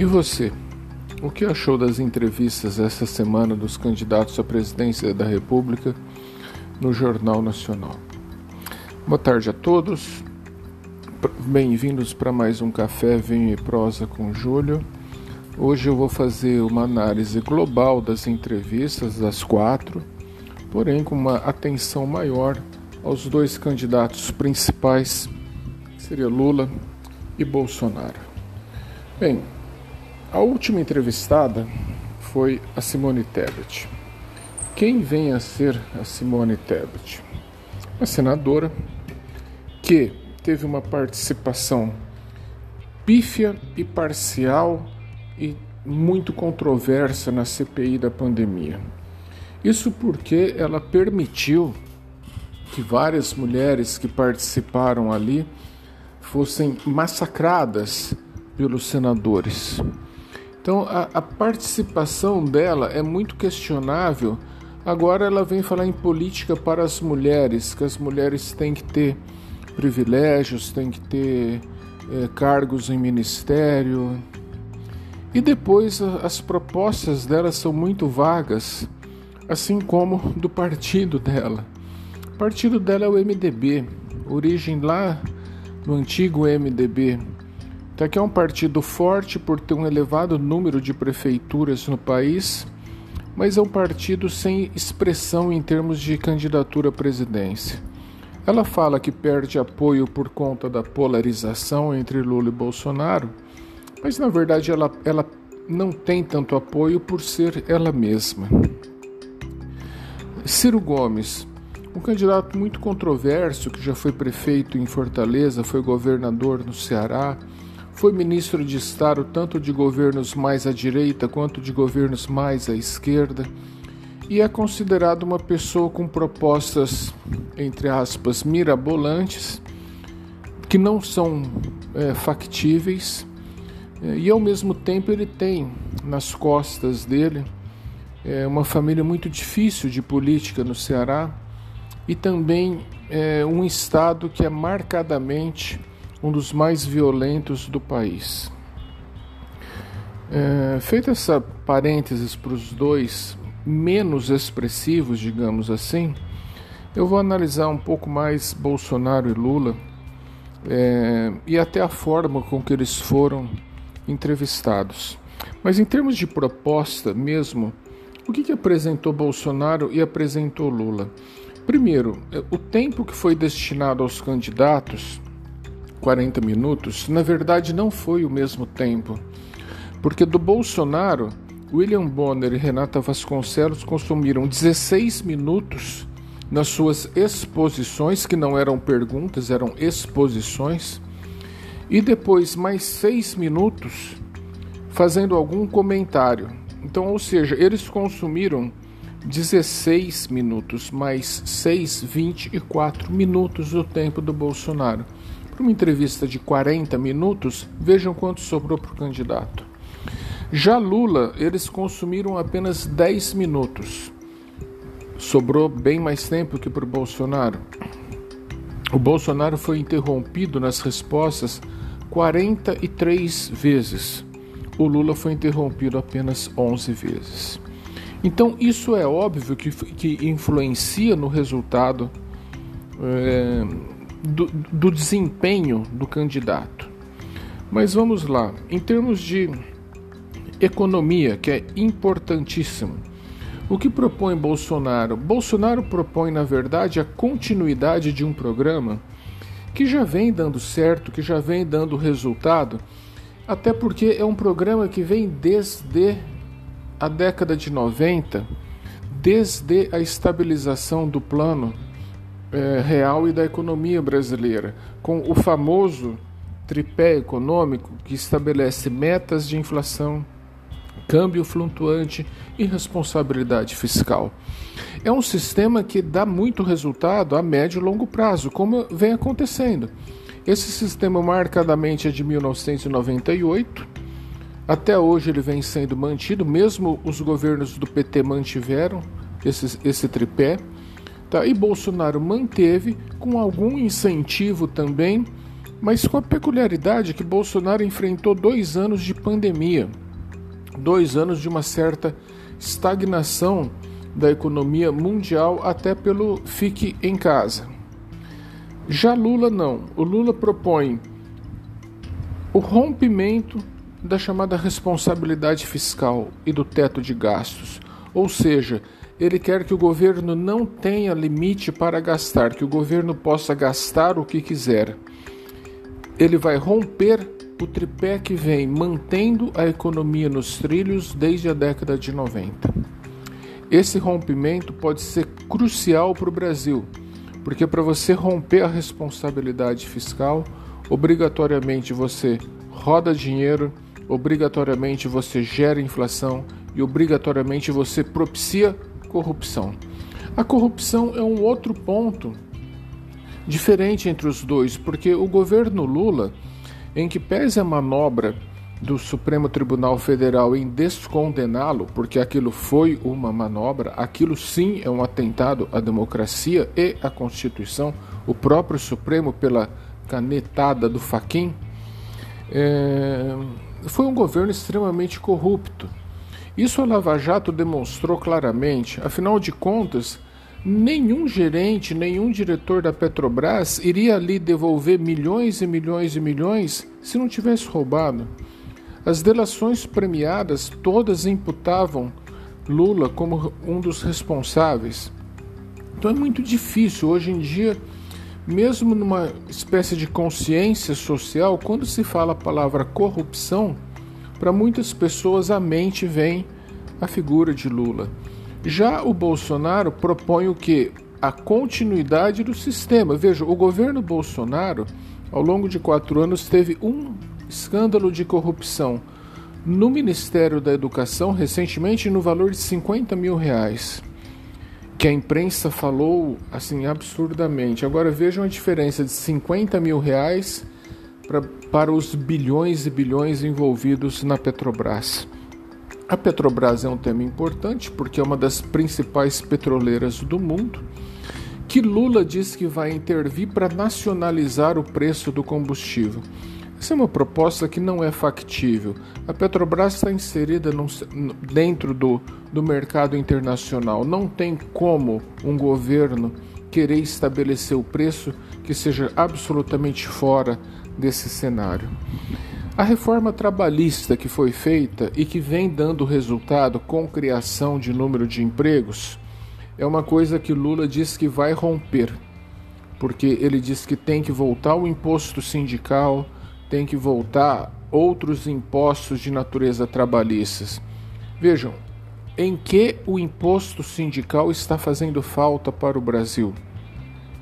E você? O que achou das entrevistas essa semana dos candidatos à presidência da República no Jornal Nacional? Boa tarde a todos. Bem-vindos para mais um Café Vinho e Prosa com Júlio. Hoje eu vou fazer uma análise global das entrevistas das quatro, porém com uma atenção maior aos dois candidatos principais, que seria Lula e Bolsonaro. Bem, a última entrevistada foi a Simone Tebet. Quem vem a ser a Simone Tebet? Uma senadora que teve uma participação pífia e parcial e muito controversa na CPI da pandemia. Isso porque ela permitiu que várias mulheres que participaram ali fossem massacradas pelos senadores. Então a, a, participação dela é muito questionável. Agora ela vem falar em política para as mulheres, que as mulheres têm que ter privilégios, têm que ter é, cargos em ministério. E depois as propostas dela são muito vagas, assim como do partido dela. O partido dela é o MDB, origem lá no antigo MDB Que é um partido forte por ter um elevado número de prefeituras no país, mas é um partido sem expressão em termos de candidatura à presidência. Ela fala que perde apoio por conta da polarização entre Lula e Bolsonaro, mas na verdade ela, ela não tem tanto apoio por ser ela mesma. Ciro Gomes, um candidato muito controverso que já foi prefeito em Fortaleza, foi governador no Ceará, foi ministro de Estado tanto de governos mais à direita quanto de governos mais à esquerda e é considerado uma pessoa com propostas, entre aspas, mirabolantes, que não são é, factíveis, é, e ao mesmo tempo ele tem nas costas dele é, uma família muito difícil de política no Ceará e também é, um Estado que é marcadamente um dos mais violentos do país. É, feita essa parênteses para os dois menos expressivos, digamos assim, eu vou analisar um pouco mais Bolsonaro e Lula é, e até a forma com que eles foram entrevistados. Mas em termos de proposta mesmo, o que, que apresentou Bolsonaro e apresentou Lula? Primeiro, o tempo que foi destinado aos candidatos 40 minutos, na verdade não foi o mesmo tempo, porque do Bolsonaro, William Bonner e Renata Vasconcelos consumiram 16 minutos nas suas exposições, que não eram perguntas, eram exposições, e depois mais seis minutos fazendo algum comentário. Então, ou seja, eles consumiram 16 minutos, mais 6, 24 minutos do tempo do Bolsonaro. Para uma entrevista de 40 minutos, vejam quanto sobrou para o candidato. Já Lula, eles consumiram apenas 10 minutos. Sobrou bem mais tempo que para o Bolsonaro. O Bolsonaro foi interrompido nas respostas 43 vezes. O Lula foi interrompido apenas 11 vezes. Então, isso é óbvio que, que influencia no resultado. É, do, do desempenho do candidato. Mas vamos lá, em termos de economia, que é importantíssimo. O que propõe Bolsonaro? Bolsonaro propõe, na verdade, a continuidade de um programa que já vem dando certo, que já vem dando resultado, até porque é um programa que vem desde a década de 90, desde a estabilização do plano é, real e da economia brasileira, com o famoso tripé econômico que estabelece metas de inflação, câmbio flutuante e responsabilidade fiscal. É um sistema que dá muito resultado a médio e longo prazo, como vem acontecendo. Esse sistema marcadamente é de 1998. Até hoje ele vem sendo mantido, mesmo os governos do PT mantiveram esse, esse tripé. Tá? E Bolsonaro manteve, com algum incentivo também mas com a peculiaridade que Bolsonaro enfrentou dois anos de pandemia, dois anos de uma certa estagnação da economia mundial, até pelo fique em casa. Já Lula não. O Lula propõe o rompimento da chamada responsabilidade fiscal e do teto de gastos, ou seja, ele quer que o governo não tenha limite para gastar, que o governo possa gastar o que quiser. Ele vai romper o tripé que vem mantendo a economia nos trilhos desde a década de 90. Esse rompimento pode ser crucial para o Brasil, porque para você romper a responsabilidade fiscal, obrigatoriamente você roda dinheiro, obrigatoriamente você gera inflação e obrigatoriamente você propicia corrupção. A corrupção é um outro ponto diferente entre os dois, porque o governo Lula, em que pese a manobra do Supremo Tribunal Federal em descondená-lo, porque aquilo foi uma manobra, aquilo sim é um atentado à democracia e à Constituição, o próprio Supremo, pela canetada do Faquin, é... foi um governo extremamente corrupto. Isso a Lava Jato demonstrou claramente, afinal de contas, nenhum gerente, nenhum diretor da Petrobras iria ali devolver milhões e milhões e milhões se não tivesse roubado. As delações premiadas todas imputavam Lula como um dos responsáveis. Então é muito difícil hoje em dia, mesmo numa espécie de consciência social, quando se fala a palavra corrupção, para muitas pessoas a mente vem a figura de Lula. Já o Bolsonaro propõe o que? A continuidade do sistema. Veja, o governo Bolsonaro, ao longo de quatro anos, teve um escândalo de corrupção no Ministério da Educação, recentemente, no valor de 50 mil reais. Que a imprensa falou assim absurdamente. Agora vejam a diferença de 50 mil reais pra, para os bilhões e bilhões envolvidos na Petrobras. A Petrobras é um tema importante porque é uma das principais petroleiras do mundo. Que Lula diz que vai intervir para nacionalizar o preço do combustível. Essa é uma proposta que não é factível. A Petrobras está inserida num, dentro do, do mercado internacional. Não tem como um governo querer estabelecer o preço que seja absolutamente fora desse cenário. A reforma trabalhista que foi feita e que vem dando resultado com criação de número de empregos é uma coisa que Lula diz que vai romper, porque ele diz que tem que voltar o imposto sindical, tem que voltar outros impostos de natureza trabalhistas. Vejam, em que o imposto sindical está fazendo falta para o Brasil?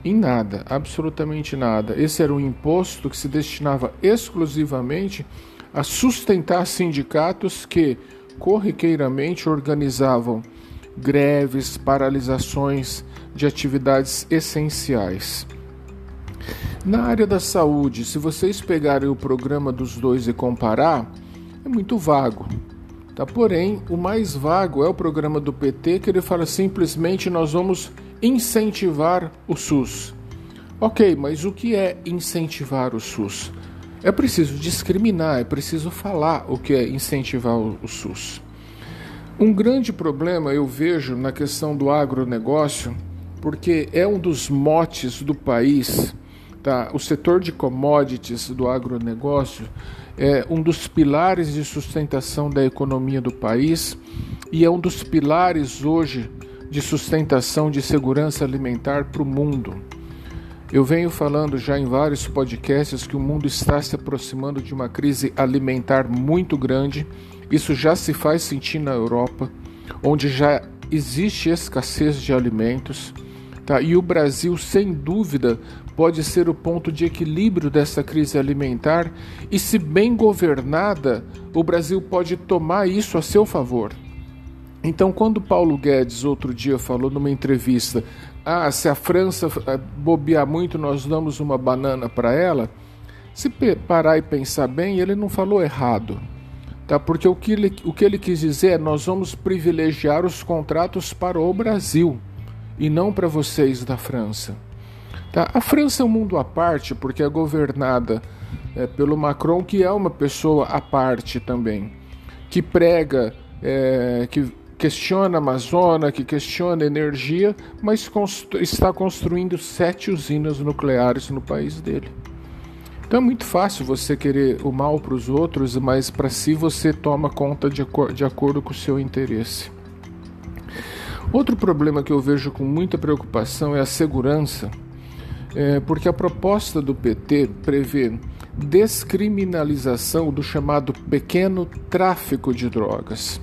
Em nada, absolutamente nada. Esse era um imposto que se destinava exclusivamente a sustentar sindicatos que corriqueiramente organizavam greves, paralisações de atividades essenciais. Na área da saúde, se vocês pegarem o programa dos dois e comparar, é muito vago. Tá? Porém, o mais vago é o programa do PT, que ele fala simplesmente nós vamos incentivar o SUS. Ok, mas o que é incentivar o SUS? É preciso discriminar, é preciso falar o que é incentivar o SUS. Um grande problema eu vejo na questão do agronegócio, porque é um dos motes do país. Tá? O setor de commodities do agronegócio é um dos pilares de sustentação da economia do país e é um dos pilares hoje de sustentação de segurança alimentar para o mundo. Eu venho falando já em vários podcasts que o mundo está se aproximando de uma crise alimentar muito grande. Isso já se faz sentir na Europa, onde já existe escassez de alimentos. Tá? E o Brasil, sem dúvida, pode ser o ponto de equilíbrio dessa crise alimentar, e se bem governada, o Brasil pode tomar isso a seu favor. Então, quando Paulo Guedes outro dia falou numa entrevista, ah, se a França eh, bobear muito, nós damos uma banana para ela, se parar e pensar bem, ele não falou errado. Tá? Porque o que, ele, o que ele quis dizer é nós vamos privilegiar os contratos para o Brasil e não para vocês da França. Tá? A França é um mundo à parte porque é governada é, pelo Macron, que é uma pessoa à parte também, que prega, é, que questiona a Amazônia, que questiona a energia, mas constru está construindo sete usinas nucleares no país dele. Então é muito fácil você querer o mal para os outros, mas para si você toma conta de, acor de acordo com o seu interesse. Outro problema que eu vejo com muita preocupação é a segurança, é, porque a proposta do PT prevê descriminalização do chamado pequeno tráfico de drogas.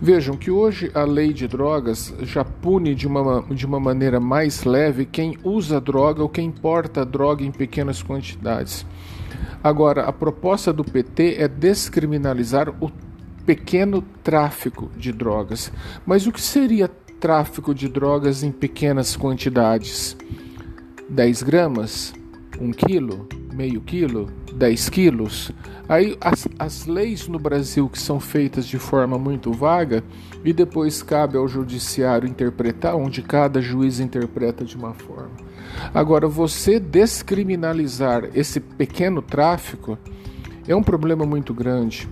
Vejam que hoje a lei de drogas já pune de uma, de uma maneira mais leve quem usa droga ou quem importa droga em pequenas quantidades. Agora, a proposta do PT é descriminalizar o pequeno tráfico de drogas. Mas o que seria tráfico de drogas em pequenas quantidades? 10 gramas? 1 quilo? Meio quilo? 10 quilos? Aí as, as leis no Brasil que são feitas de forma muito vaga e depois cabe ao judiciário interpretar, onde cada juiz interpreta de uma forma. Agora, você descriminalizar esse pequeno tráfico é um problema muito grande,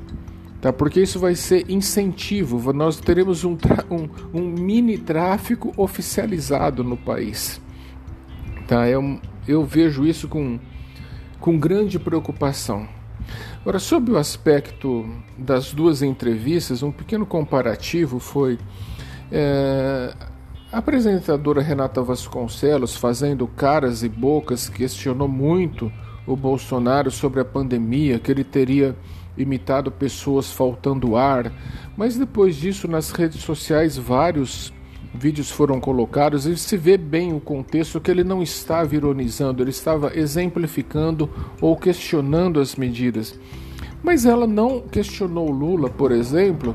tá? porque isso vai ser incentivo. Nós teremos um, um, um mini tráfico oficializado no país. Tá? Eu, eu vejo isso com, com grande preocupação. Agora, sob o aspecto das duas entrevistas, um pequeno comparativo foi é, a apresentadora Renata Vasconcelos, fazendo caras e bocas, questionou muito o Bolsonaro sobre a pandemia, que ele teria imitado pessoas faltando ar, mas depois disso, nas redes sociais, vários vídeos foram colocados e se vê bem o contexto que ele não estava ironizando, ele estava exemplificando ou questionando as medidas. Mas ela não questionou Lula, por exemplo,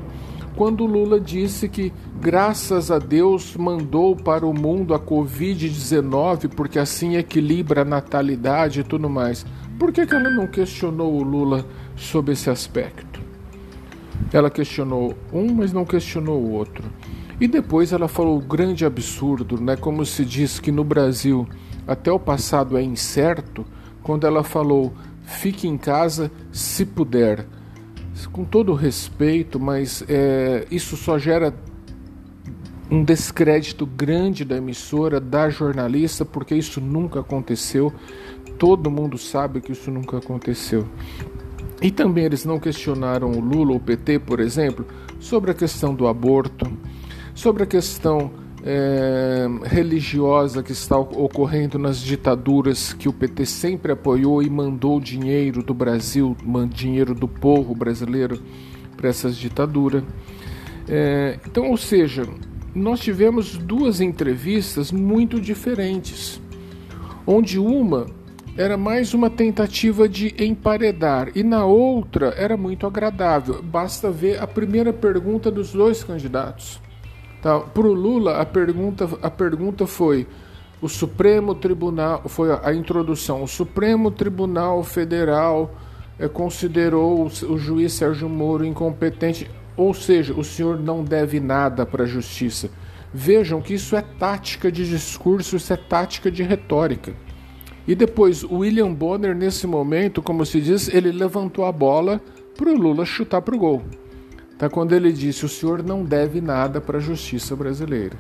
quando Lula disse que, graças a Deus, mandou para o mundo a Covid-19 porque assim equilibra a natalidade e tudo mais. Por que, que ela não questionou o Lula sobre esse aspecto? Ela questionou um, mas não questionou o outro. E depois ela falou o grande absurdo, né? Como se diz que no Brasil até o passado é incerto, quando ela falou fique em casa se puder. Com todo respeito, mas é, isso só gera um descrédito grande da emissora, da jornalista, porque isso nunca aconteceu. Todo mundo sabe que isso nunca aconteceu. E também eles não questionaram o Lula ou o PT, por exemplo, sobre a questão do aborto, sobre a questão é, religiosa que está ocorrendo nas ditaduras que o PT sempre apoiou e mandou dinheiro do Brasil, dinheiro do povo brasileiro para essas ditaduras. É, então, ou seja, nós tivemos duas entrevistas muito diferentes, onde uma era mais uma tentativa de emparedar e na outra era muito agradável. Basta ver a primeira pergunta dos dois candidatos. Tá? Para o Lula, a pergunta, a pergunta foi: o Supremo Tribunal, foi a, introdução, o Supremo Tribunal Federal é, considerou o, o juiz Sérgio Moro incompetente, ou seja, o senhor não deve nada para a justiça. Vejam que isso é tática de discurso, isso é tática de retórica. E depois, o William Bonner, nesse momento, como se diz, ele levantou a bola para o Lula chutar para o gol. Tá quando ele disse: "O senhor não deve nada para a justiça brasileira".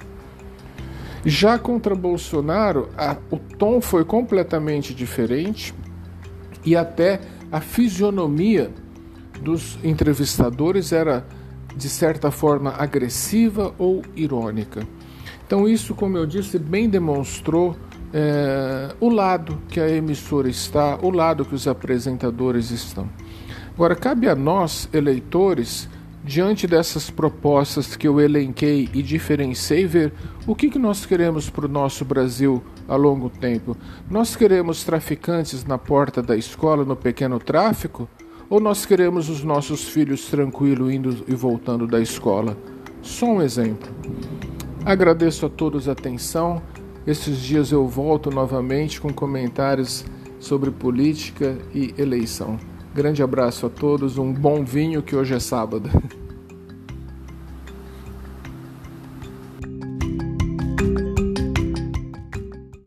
Já contra Bolsonaro, a, o tom foi completamente diferente e até a fisionomia dos entrevistadores era de certa forma agressiva ou irônica. Então isso, como eu disse, bem demonstrou é, o lado que a emissora está, o lado que os apresentadores estão. Agora cabe a nós, eleitores, diante dessas propostas que eu elenquei e diferenciei, ver o que, que nós queremos para o nosso Brasil a longo tempo. Nós queremos traficantes na porta da escola, no pequeno tráfico? Ou nós queremos os nossos filhos tranquilos indo e voltando da escola? Só um exemplo. Agradeço a todos a atenção. Esses dias eu volto novamente com comentários sobre política e eleição. Grande abraço a todos, um bom vinho que hoje é sábado.